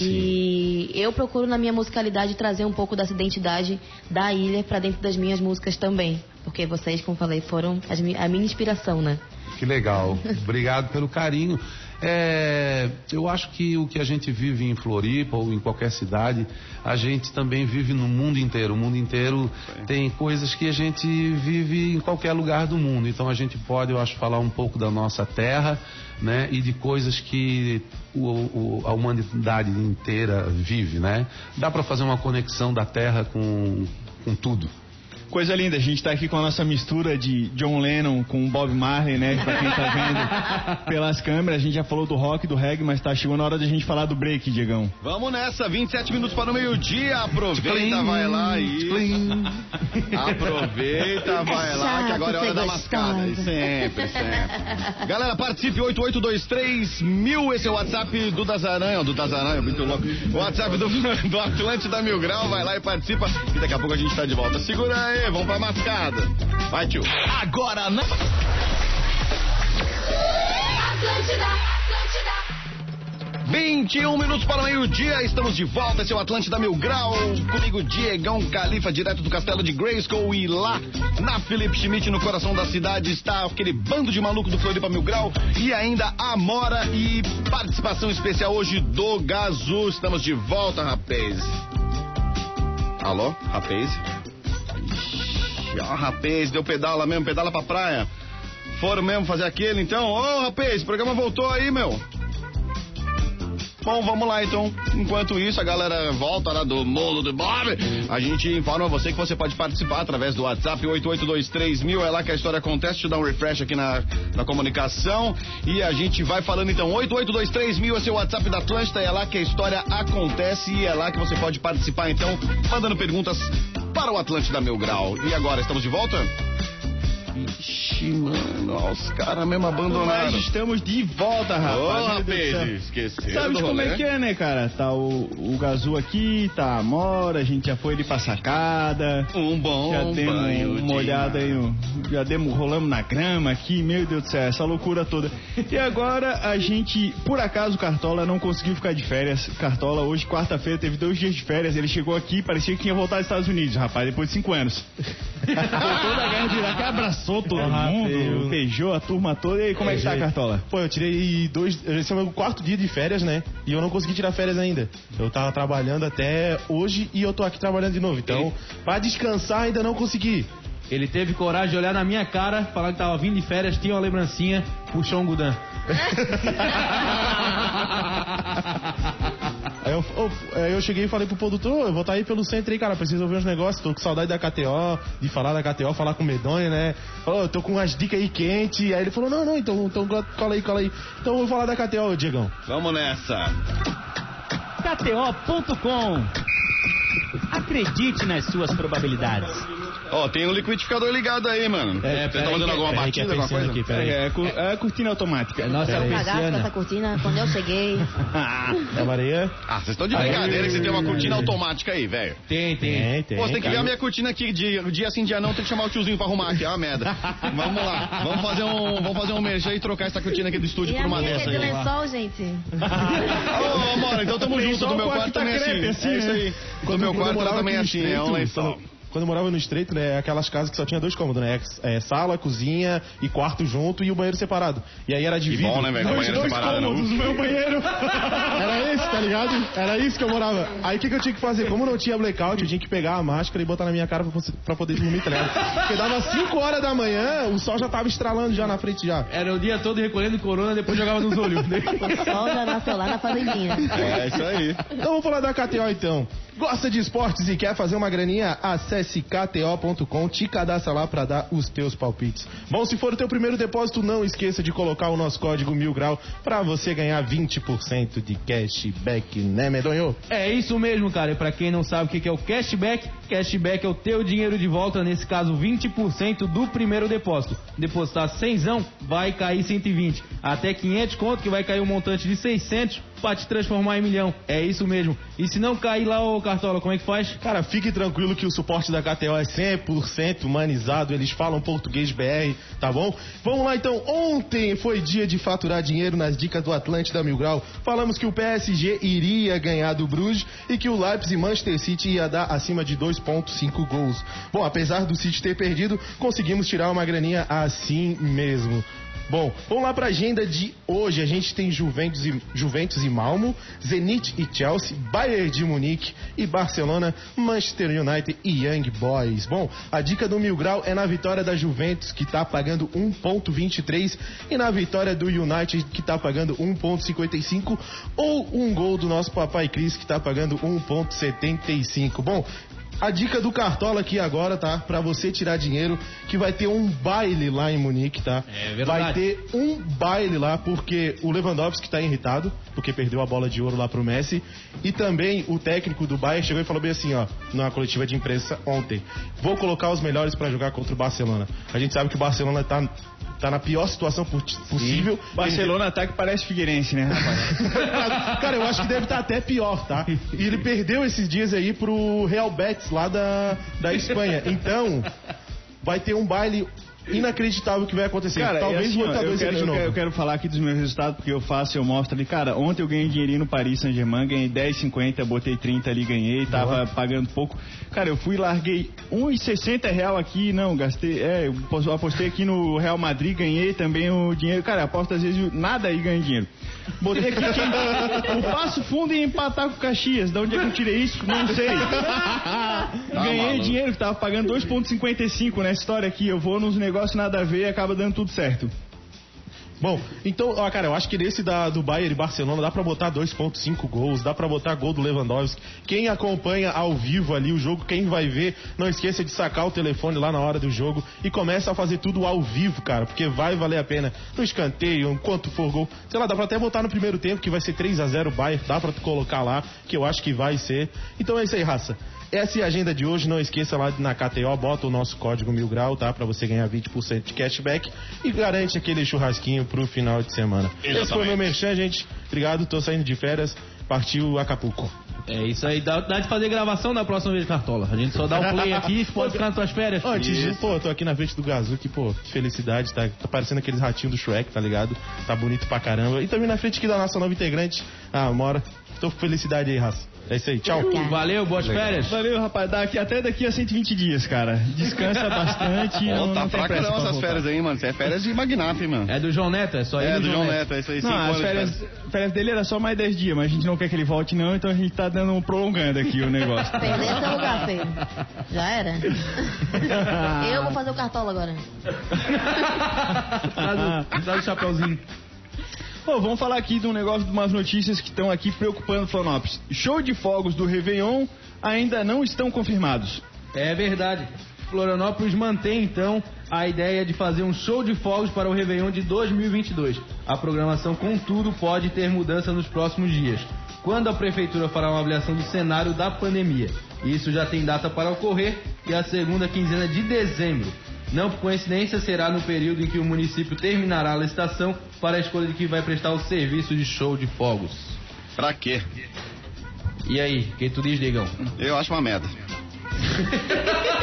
E eu procuro na minha musicalidade trazer um pouco dessa identidade da ilha pra dentro das minhas músicas também. Porque vocês, como falei, foram a minha inspiração, né? Que legal. (laughs) Obrigado pelo carinho. É, eu acho que o que a gente vive em Floripa ou em qualquer cidade, a gente também vive no mundo inteiro. O mundo inteiro tem coisas que a gente vive em qualquer lugar do mundo. Então a gente pode, eu acho, falar um pouco da nossa terra, né? E de coisas que o- o- a humanidade inteira vive, né? Dá para fazer uma conexão da terra com, com tudo. Coisa linda, a gente tá aqui com a nossa mistura de John Lennon com Bob Marley, né? Pra quem tá vendo (laughs) pelas câmeras, a gente já falou do rock, do reggae, mas tá chegou na hora de a gente falar do break, Diegão. Vamos nessa, 27 minutos para o meio-dia. Aproveita, vai lá e. (laughs) Aproveita, vai lá, que agora é hora da mascada. Sempre, sempre. Galera, participe 8823 mil. Esse é o WhatsApp do Dazaranha, do Dazaranha, muito louco. O WhatsApp do, (laughs) do Atlântida Mil Grau, vai lá e participa. E daqui a pouco a gente tá de volta. Segura aí, vamos pra mascada. Vai, tio. Agora na. 21 minutos para o meio-dia, estamos de volta, esse é o Atlântida Mil Grau, comigo Diegão Califa, direto do castelo de Grayskull e lá na Felipe Schmidt, no coração da cidade, está aquele bando de maluco do Floripa Mil Grau e ainda Amora e participação especial hoje do Gazu, estamos de volta, rapaz. Alô, rapaz? Ixi, Ó, rapaz, deu pedala mesmo, pedala pra praia. Foram mesmo fazer aquele então? Ô, rapaz, o programa voltou aí, meu. Bom, vamos lá então. Enquanto isso, a galera volta lá do Mundo do Bob. A gente informa você que você pode participar através do WhatsApp 8823000. É lá que a história acontece. Eu dar um refresh aqui na, na comunicação. E a gente vai falando então. 8823000 esse é o WhatsApp da Atlântida. É lá que a história acontece. E é lá que você pode participar então, mandando perguntas para o Atlântida Meu Grau. E agora, estamos de volta? Ixi, mano, ó, os caras mesmo abandonaram. Mas estamos de volta, rapaz. Ô, rapaz, esqueceram Sabe como é rolê? que é, né, cara? Tá o, o Gazu aqui, tá a Amora, a gente já foi ali pra sacada. Um bom Já demos banho uma olhada aí, já demos, rolamos na grama aqui, meu Deus do céu, essa loucura toda. E agora a gente, por acaso, o Cartola não conseguiu ficar de férias. Cartola, hoje, quarta-feira, teve dois dias de férias. Ele chegou aqui, parecia que tinha voltado aos Estados Unidos, rapaz, depois de cinco anos. (laughs) Voltou da guerra de Iraque, abraçou todo Ah, mundo, feio. beijou a turma toda. E aí, como é que tá. Cartola? Pô, eu tirei dois. Esse é o meu quarto dia de férias, né? E eu não consegui tirar férias ainda. Eu tava trabalhando até hoje e eu tô aqui trabalhando de novo. Então, pra descansar ainda não consegui. Ele teve coragem de olhar na minha cara, falar que tava vindo de férias, tinha uma lembrancinha, puxou um Gudan. (laughs) Aí eu, eu- aí eu cheguei e falei pro produtor, "Ô, eu vou estar aí pelo centro aí, cara, preciso ouvir uns negócios, tô com saudade da KTO, de falar da KTO, falar com o Medonha, né? Falou, eu tô com umas dicas aí quentes. Aí ele falou, não, não, então, então cola aí, cola aí. Então eu vou falar da KTO, Diegão. Vamos nessa. KTO.com. Acredite nas suas probabilidades. Ó, tem um liquidificador ligado aí, mano. É, Você tá fazendo alguma é batida, alguma coisa? aqui, peraí. É, é, cu- é a cortina automática. Nossa, Pera aí. Cagaço com essa cortina, quando eu cheguei. Da (laughs) Maria? Ah, vocês estão de brincadeira que você tem uma cortina automática aí, velho. Tem, tem. Tem, tem. Pô, você tem que ver a minha cortina aqui, dia, dia sim, dia não, tem que chamar o tiozinho pra arrumar aqui, é uma merda. Vamos lá, vamos fazer um, vamos fazer um merchan e trocar essa cortina aqui do estúdio E por a uma minha dessa é de aí. lençol, gente. (laughs) Ô, amor, então tamo junto, do meu quarto também é assim. assim, É isso né? aí. Do meu eu quarto também é assim, é um lençol. Quando, eu morava no Estreito, né, aquelas casas que só tinha dois cômodos, né? É, sala, cozinha e quarto junto e o banheiro separado. E aí era Que dividido. bom, né, velho? com a Dois- banheira dois separada, não. cômodos, o meu banheiro. (laughs) Era esse, tá ligado? Era isso que eu morava. Aí o que, que eu tinha que fazer? Como não tinha blackout, eu tinha que pegar a máscara e botar na minha cara pra, pra poder dormir, tá ligado? Porque dava 5 horas da manhã, o sol já tava estralando já na frente já. Era o dia todo recolhendo corona, depois jogava nos olhos. (laughs) O sol já nasceu lá na fazendinha. É isso aí. Então vamos falar da KTO então. Gosta de esportes e quer fazer uma graninha? Acesse kto.com, te cadastra lá pra dar os teus palpites. Bom, se for o teu primeiro depósito, não esqueça de colocar o nosso código mil grau pra você ganhar 20% de cashback. né, Medonho? É isso mesmo, cara. E pra quem não sabe o que que é o cashback, cashback é o teu dinheiro de volta, nesse caso 20% do primeiro depósito. Depositar 100, vai cair 120. Até 500 conto que vai cair um montante de 600 pra te transformar em milhão. É isso mesmo. E se não cair lá, ô Cartola, como é que faz? Cara, fique tranquilo que o suporte da KTO é 100% humanizado, eles falam português BR, tá bom? Vamos lá então, ontem foi dia de faturar dinheiro nas dicas do Atlântida Mil Grau. Falamos que o PSG iria ganhar do Bruges e que o Leipzig e Manchester City ia dar acima de 2.5 gols. Bom, apesar do City ter perdido, conseguimos tirar uma graninha assim mesmo. Bom, vamos lá para a agenda de hoje. A gente tem Juventus e, Juventus e Malmo, Zenit e Chelsea, Bayern de Munique e Barcelona, Manchester United e Young Boys. Bom, a dica do Mil Grau é na vitória da Juventus, que está pagando 1.23, e na vitória do United, que está pagando 1.55, ou um gol do nosso papai Cris, que está pagando 1.75. Bom, a dica do Cartola aqui agora, tá? Pra você tirar dinheiro, que vai ter um baile lá em Munique, tá? É verdade. Vai ter um baile lá, porque o Lewandowski tá irritado, porque perdeu a bola de ouro lá pro Messi. E também o técnico do Bayern chegou e falou bem assim, ó, na coletiva de imprensa ontem. Vou colocar os melhores pra jogar contra o Barcelona. A gente sabe que o Barcelona tá, tá na pior situação possível. Barcelona tá que parece Figueirense, né, rapaz? (laughs) Cara, eu acho que deve estar até pior, tá? E ele perdeu esses dias aí pro Real Betis lá da, da Espanha. Então, vai ter um baile inacreditável que vai acontecer. Cara, Talvez e assim, o Lutador seja de eu, novo. quero, eu quero falar aqui dos meus resultados, porque eu faço, eu mostro ali. Cara, ontem eu ganhei dinheirinho no Paris Saint-Germain, ganhei 10,50, botei 30 ali, ganhei, tava pagando pouco. Cara, eu fui, larguei 1,60 real aqui, não, gastei, é, eu pos- apostei aqui no Real Madrid, ganhei também o dinheiro. Cara, aposto às vezes nada aí ganha dinheiro. Botei aqui quem, (laughs) o Passo Fundo e empatar com o Caxias. De onde é que eu tirei isso? Não sei. (laughs) Ganhei maluco. dinheiro que tava pagando 2,55 nessa história aqui. Eu vou nos negócios nada a ver e acaba dando tudo certo. Bom, então, ó, cara, eu acho que nesse da, do Bayern e Barcelona dá pra botar 2.5 gols, dá pra botar gol do Lewandowski. Quem acompanha ao vivo ali o jogo, quem vai ver, não esqueça de sacar o telefone lá na hora do jogo e começa a fazer tudo ao vivo, cara, porque vai valer a pena. No escanteio, enquanto for gol, sei lá, dá pra até botar no primeiro tempo que vai ser 3 a 0 Bayern, dá pra tu colocar lá, que eu acho que vai ser. Então é isso aí, raça. Essa é a agenda de hoje. Não esqueça lá na KTO, bota o nosso código mil grau, tá? Pra você ganhar 20% de cashback e garante aquele churrasquinho pro final de semana. Esse foi meu merchan, gente. Obrigado, tô saindo de férias. Partiu Acapulco. É isso aí, dá, dá de fazer gravação na próxima vez, Cartola. A gente só dá um play aqui e (laughs) pode ficar nas tuas férias. Antes de, pô, tô aqui na frente do Gazuki, pô, que felicidade, tá, tá parecendo aqueles ratinhos do Shrek, tá ligado? Tá bonito pra caramba. E também na frente aqui da nossa nova integrante, a Amora. Tô com felicidade aí, raça. É isso aí, tchau. Valeu, boas férias. Valeu, rapaz. Daqui, até daqui a 120 dias, cara. Descansa bastante. Pô, não, tá não tem fraca não essas férias aí, mano. Isso é férias de magnata, hein, mano. É do João Neto, é só ele É, e o do João Neto. Neto, é isso aí. Não, as férias, férias dele era só mais 10 dias, mas a gente não quer que ele volte não, então a gente tá dando prolongando aqui o negócio. Perder seu lugar, feio. Já era? (laughs) Eu vou fazer o cartola agora. Traz o- Traz o chapeuzinho. Bom, vamos falar aqui de um negócio de umas notícias que estão aqui preocupando Florianópolis. Show de fogos do Réveillon ainda não estão confirmados. É verdade. Florianópolis mantém então a ideia de fazer um show de fogos para o Réveillon de 2022. A programação, contudo, pode ter mudança nos próximos dias, quando a prefeitura fará uma avaliação do cenário da pandemia. Isso já tem data para ocorrer e a segunda quinzena de dezembro. Não por coincidência, será no período em que o município terminará a licitação para a escolha de quem vai prestar o serviço de show de fogos. Pra quê? E aí, o que tu diz, Diegão? Eu acho uma merda. (laughs)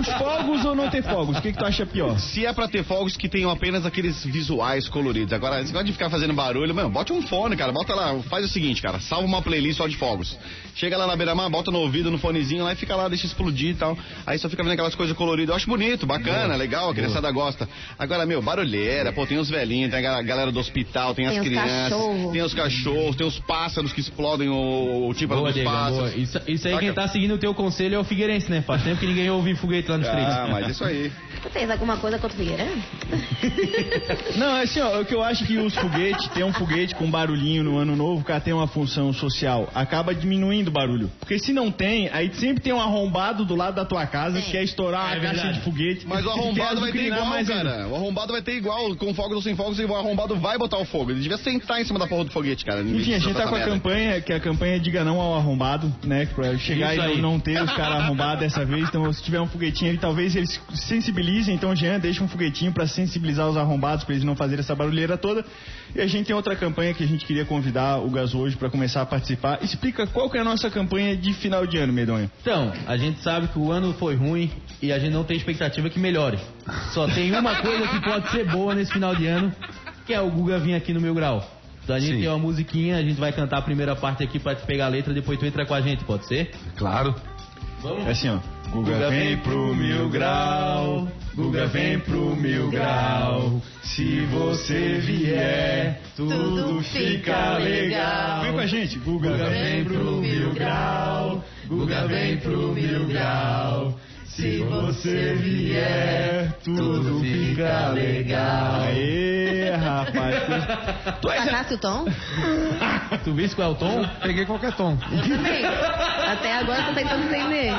Os fogos ou não ter fogos? O que, que tu acha pior? Se é pra ter fogos que tenham apenas aqueles visuais coloridos. Agora, esse negócio de ficar fazendo barulho, mano, bote um fone, cara. Bota lá, faz o seguinte, cara. Salva uma playlist só de fogos. Chega lá na beira-mar, bota no ouvido, no fonezinho lá e fica lá, deixa explodir e tal. Aí só fica vendo aquelas coisas coloridas. Eu acho bonito, bacana, legal, a criançada gosta. Agora, meu, barulheira, pô, tem os velhinhos, tem a gal- galera do hospital, tem, Tem as crianças, cachorros. tem os cachorros, tem os pássaros que explodem o, o tímpano Boa, dos pássaros. boa. Isso, isso aí Saca? quem tá seguindo o teu conselho é o Figueirense, né? Faz tempo que ninguém ouve foguete Ah, mas isso aí. Tu tens alguma coisa contra o Figueira? (laughs) Não, é assim, ó, o que eu acho que os foguetes, ter um foguete com barulhinho no ano novo, cara, tem uma função social, acaba diminuindo o barulho. Porque se não tem, aí sempre tem um arrombado do lado da tua casa que quer estourar uma É caixa verdade. de foguete. Mas o arrombado vai ter igual, mais ainda. cara. O arrombado vai ter igual, com fogos ou sem fogos, e o arrombado vai botar o fogo. Ele devia sentar em cima da porra do foguete, cara. Enfim, a gente tá com a merda. campanha, que a campanha é Diga Não ao Arrombado, né? Pra chegar Isso e não, aí. não ter os caras arrombados dessa vez. Então, se tiver um foguetinho ali, talvez eles se sensibilizem. Então, Jean, deixa um foguetinho pra sensibilizar os arrombados, pra eles não fazerem essa barulheira toda. E a gente tem outra campanha que a gente queria convidar o Gaso hoje pra começar a participar. Explica qual que é a nossa campanha de final de ano, Medonha. Então, a gente sabe que o ano foi ruim e a gente não tem expectativa que melhore. Só tem uma coisa que pode ser boa nesse final de ano, que é o Guga vir aqui no Meu Grau. Então a gente Sim. tem uma musiquinha, a gente vai cantar a primeira parte aqui pra te pegar a letra, depois tu entra com a gente, pode ser? Claro. É assim, ó. Guga vem pro mil grau, Guga vem pro mil grau. Se você vier, tudo fica legal. Vem com a gente. Guga vem pro mil grau, Guga vem pro mil grau. Se você vier, tudo fica legal. Aê, rapaz. Tu és Sacasse o tom? (laughs) Tu viste qual é o tom? Peguei qualquer tom. Eu também. Até agora tô tentando entender.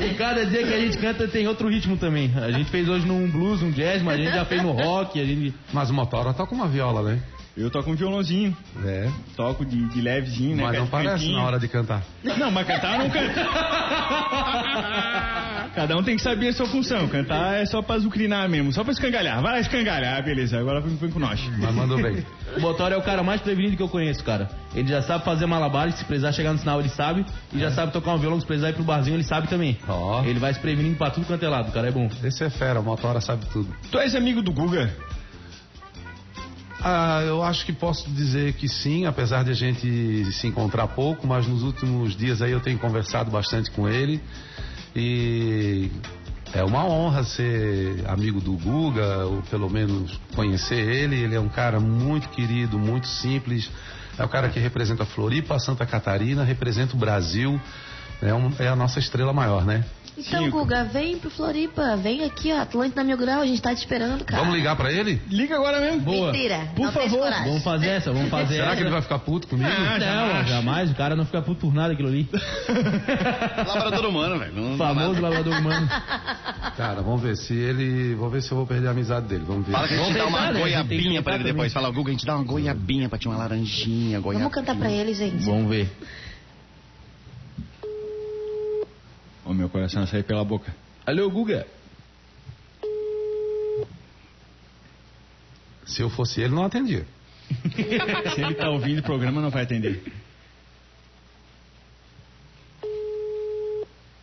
E cada dia que a gente canta tem outro ritmo também. A gente fez hoje num blues, um jazz, mas a gente já fez no rock, a gente... Mas o Motora tá com uma viola, né? Eu toco um violãozinho. É. Toco de, de levezinho, né? Mas não parece cantinho. na hora de cantar. Não, mas cantar não canta. (laughs) Cada um tem que saber a sua função. Cantar é só pra azucrinar mesmo, só pra escangalhar. Vai lá escangalhar, beleza. Agora vem, com nós. Mas mandou bem. O Motora é o cara mais prevenido que eu conheço, cara. Ele já sabe fazer malabares, se precisar chegar no sinal ele sabe. E já sabe tocar um violão, se precisar ir pro barzinho ele sabe também. Ó. Ele vai se prevenindo pra tudo quanto é lado, cara é bom. Esse é fera, o Motora sabe tudo. Tu és amigo do Guga? Ah, eu acho que posso dizer que sim, apesar de a gente se encontrar pouco, mas nos últimos dias aí eu tenho conversado bastante com ele e é uma honra ser amigo do Guga, ou pelo menos conhecer ele. Ele é um cara muito querido, muito simples. É o cara que representa Floripa, Santa Catarina, representa o Brasil. É, um- é a nossa estrela maior, né? Então, Sim, Guga, vem pro Floripa. Vem aqui, ó. Atlântida Mil Grau, a gente tá te esperando, cara. Vamos ligar pra ele? Liga agora mesmo. Boa. Mentira. Por não favor. Vamos fazer essa, vamos fazer Será essa. que ele vai ficar puto comigo? Ah, Não, jamais. jamais. O cara não fica puto por nada aquilo ali. (laughs) Labrador humano, velho. Famoso labrador humano. Cara, vamos ver se ele. Vamos ver se eu vou perder a amizade dele. Vamos ver. Fala que a gente Vamos dá uma tentar? A gente tem que goiabinha pra ele depois. também. Fala, Guga, a gente dá uma goiabinha pra ti, uma laranjinha, goiabinha. Vamos cantar pra ele, gente. Vamos ver. O meu coração sai pela boca. Alô, Guga. Se eu fosse ele, não atendia. (laughs) Se ele tá ouvindo o programa, não vai atender.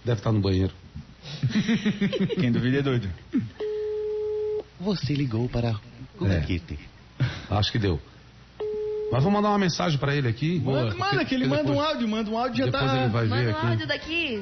Deve estar no banheiro. (laughs) Quem duvida é doido. Você ligou para Guga É. Acho que deu. Mas vou mandar uma mensagem pra ele aqui. Manda, manda, que ele manda um depois- áudio, manda um áudio já Depois tá. ele vai ver Manda um aqui. áudio daqui.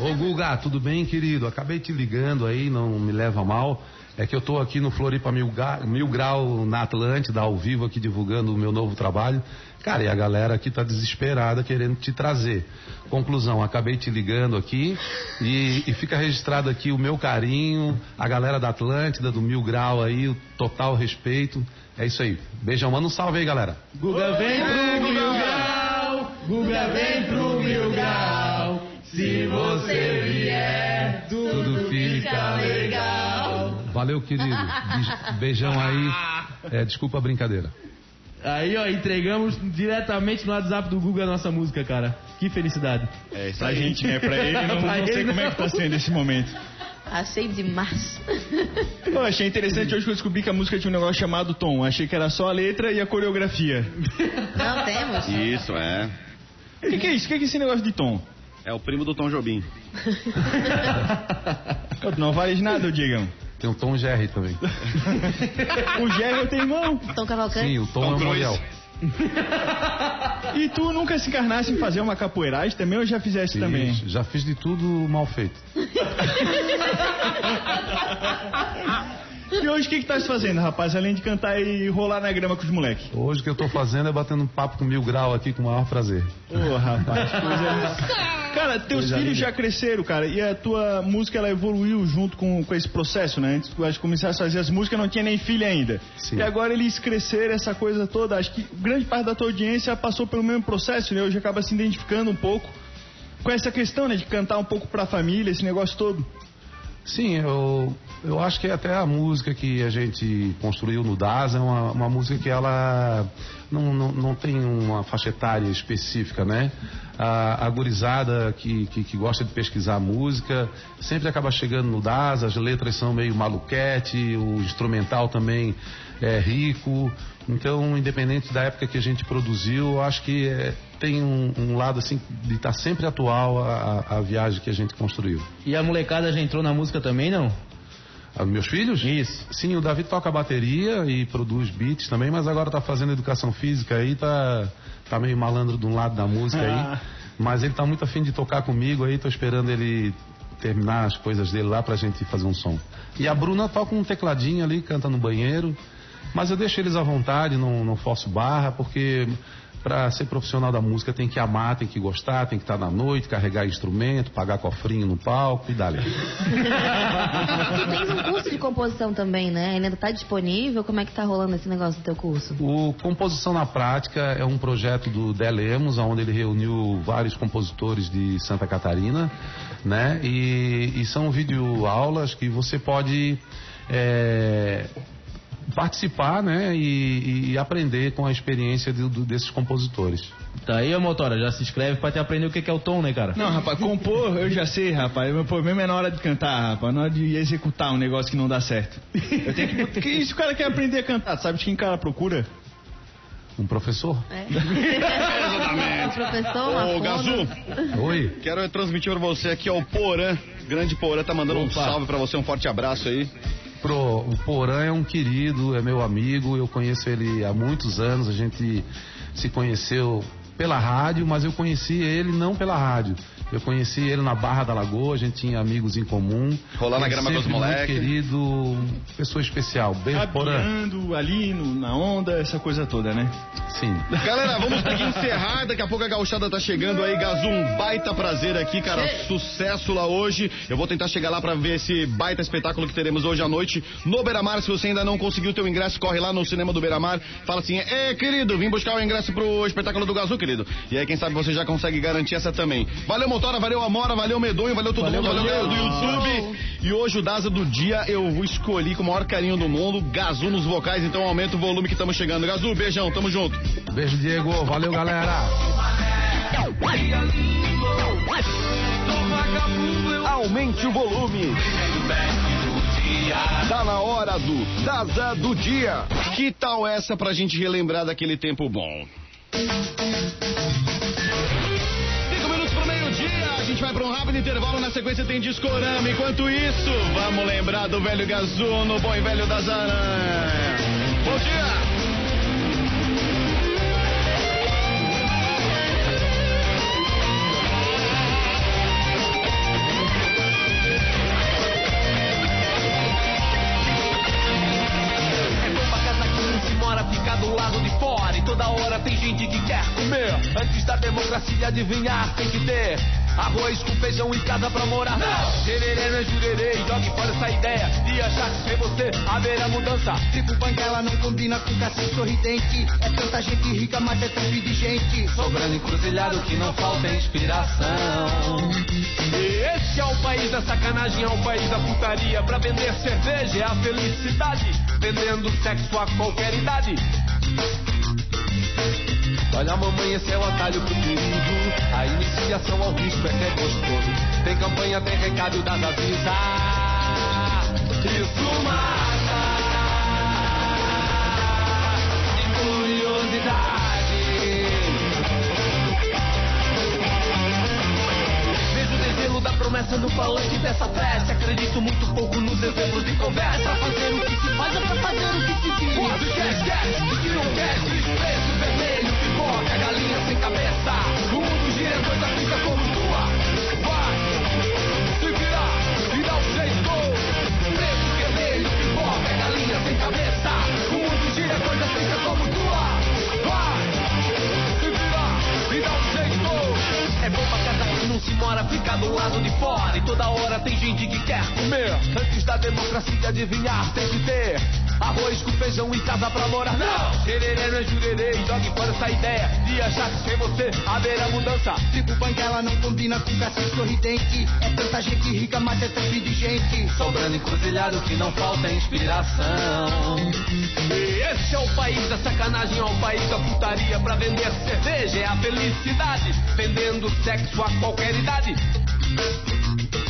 Ô Guga, tudo bem, querido? Acabei te ligando aí, não me leva mal. É que eu tô aqui no Floripa Mil, Ga- Mil Grau, na Atlântida, ao vivo aqui divulgando o meu novo trabalho. Cara, e a galera aqui tá desesperada querendo te trazer. Conclusão, acabei te ligando aqui e, e fica registrado aqui o meu carinho, a galera da Atlântida, do Mil Grau aí, o total respeito. É isso aí. Beijão, manda um salve aí, galera. Guga vem pro mil grau, Guga vem pro mil grau. Se você vier, tudo fica legal. Valeu, querido. Be- Beijão aí. É, desculpa a brincadeira. Aí, ó, entregamos diretamente no WhatsApp do Guga a nossa música, cara. Que felicidade. É, pra gente, né? Pra ele, não, Pra não sei ele, como é que tá sendo esse momento. Achei demais. (laughs) Eu achei interessante hoje que eu descobri que a música tinha um negócio chamado tom. Achei que era só a letra e a coreografia. Não temos. Isso, é. O que, que é isso? O que, que é esse negócio de tom? É o primo do Tom Jobim. (laughs) Não vale de nada, Digam. Tem o Tom Jerry também. (laughs) O Jerry é o teu irmão. Tom Cavalcante. Sim, o Tom, Tom é o. Moriel. E tu nunca se encarnasse em fazer uma capoeiragem também ou já fizeste também? Fiz, já fiz de tudo mal feito. (laughs) E hoje o que que tá se fazendo, rapaz? Além de cantar e rolar na grama com os moleques. Hoje o que eu tô fazendo é batendo um papo com mil grau aqui com o maior prazer. Ô, rapaz, que coisa linda. Cara, teus Coisa filhos linda. já cresceram, cara, e a tua música ela evoluiu junto com, com esse processo, né? Antes de começar a fazer as músicas, não tinha nem filho ainda. Sim. E agora eles cresceram, essa coisa toda. Acho que grande parte da tua audiência passou pelo mesmo processo, né? Hoje acaba se identificando um pouco com essa questão, né? De cantar um pouco pra família, esse negócio todo. Sim, eu, eu acho que até a música que a gente construiu no DAS é uma, uma música que ela não, não, não tem uma faixa etária específica, né? A, a gurizada que, que, que gosta de pesquisar música sempre acaba chegando no DAS, as letras são meio maluquete, o instrumental também é rico. Então, independente da época que a gente produziu, acho que é, tem um, um lado assim de estar sempre atual a, a- viagem que a gente construiu. E a molecada já entrou na música também, não? Ah, meus filhos? Isso. Sim, o Davi toca bateria e produz beats também, mas agora tá fazendo educação física aí, tá, tá meio malandro de um lado da música aí. (laughs) Mas ele tá muito afim de tocar comigo aí, tô esperando ele terminar as coisas dele lá pra gente fazer um som. E a Bruna toca um tecladinho ali, canta no banheiro. Mas eu deixo eles à vontade, não, não forço barra, porque para ser profissional da música tem que amar, tem que gostar, tem que estar na noite, carregar instrumento, pagar cofrinho no palco e dali. (laughs) Tu tens um curso de composição também, né? Ele ainda tá disponível? Como é que tá rolando esse negócio do teu curso? O Composição na Prática é um projeto do Delemos, onde ele reuniu vários compositores de Santa Catarina, né? E, e são videoaulas que você pode é, participar, né? E, e aprender com a experiência do- desses compositores. Tá aí, ô Motora, já se inscreve pra te aprender o que que é o tom, né, cara? Não, rapaz, compor eu já sei, rapaz. O problema é na hora de cantar, rapaz. Na hora de executar um negócio que não dá certo. Eu tenho que. E se o cara quer aprender a cantar, sabe de quem o cara procura? Um professor? É. (laughs) O professor, uma Ô, Gazu, Oi. quero transmitir pra você aqui, ó, o Porã. Grande Porã tá mandando um Opa. salve pra você, um forte abraço aí. Pro, o Porã é um querido, é meu amigo, eu conheço ele há muitos anos, a gente se conheceu pela rádio, mas eu conheci ele não pela rádio. Eu conheci ele na Barra da Lagoa, a gente tinha amigos em comum. Rolar na grama com os sempre muito moleques. querido, pessoa especial. Rabiando ali no- na onda, essa coisa toda, né? Sim. Galera, vamos ter que encerrar. Daqui a pouco a gauchada tá chegando aí. Gazu, um baita prazer aqui, cara. Sucesso lá hoje. Eu vou tentar chegar lá pra ver esse baita espetáculo que teremos hoje à noite no Beira-Mar. Se você ainda não conseguiu o teu ingresso, corre lá no cinema do Beira-Mar. Fala assim, é, querido, vim buscar o ingresso pro espetáculo do Gazu, querido. E aí, quem sabe você já consegue garantir essa também. Valeu, Motora, valeu, Amora, valeu, Medonho, valeu todo mundo, valeu, galera do YouTube. E hoje o Daza do dia eu escolhi com o maior carinho do mundo, Gazu nos vocais, então aumenta o volume que estamos chegando. Gazu, beijão, tamo junto. Beijo, Diego. Valeu, galera. Aumente o volume. Tá na hora do Daza do Dia. Que tal essa pra gente relembrar daquele tempo bom? Meio-dia, a gente vai pra um rápido intervalo, na sequência tem Discorama. Enquanto isso, vamos lembrar do velho Gazu no bom e velho das aranhas. Bom dia! Toda hora tem gente que quer comer. Antes da democracia adivinhar, tem que ter arroz com feijão em casa pra morar. Não! Tererê não é jurerê, jogue fora essa ideia de achar que sem você haverá mudança. Tipo banguela não combina com cacique sorridente. É tanta gente rica, mas é tanto de gente. Sobrando encruzilhado que não falta inspiração. E esse é o país da sacanagem, é o país da putaria. Pra vender cerveja é a felicidade. Vendendo sexo a qualquer idade. Olha a mamãe, esse é o atalho pro perigo. Iniciação ao risco é que é gostoso. Tem campanha, tem recado das avisas. Isso mata de curiosidade. Vejo o desvelo da promessa no falante dessa festa. Acredito muito pouco nos exemplos de conversa. Fazer o que se faz é pra fazer o que se diz. O que quer, quer, o que não quer, desprezo vermelho, pipoca, galinha sem cabeça esquerda ainda fica como tua. Vai, se virar e dá um jeito. Preto, vermelho, pipoca, galinha sem cabeça. O mundo gira, coisa fica como tua. Vai, se virar e dá um jeito. É bom pra casa, que não se mora, fica do lado de fora. E toda hora tem gente que quer comer. Antes da democracia adivinhar, tem que ter Arroz com feijão em casa pra morar, não! Tererê não é jurerê, jogue fora essa ideia de achar que sem você haverá mudança. Tipo banguela não combina com cacique sorridente. É tanta gente rica, mas é tanto de gente. Sobrando encruzilhado que não falta inspiração. E esse é o país da sacanagem, é o país da putaria. Pra vender cerveja é a felicidade. Vendendo sexo a qualquer idade.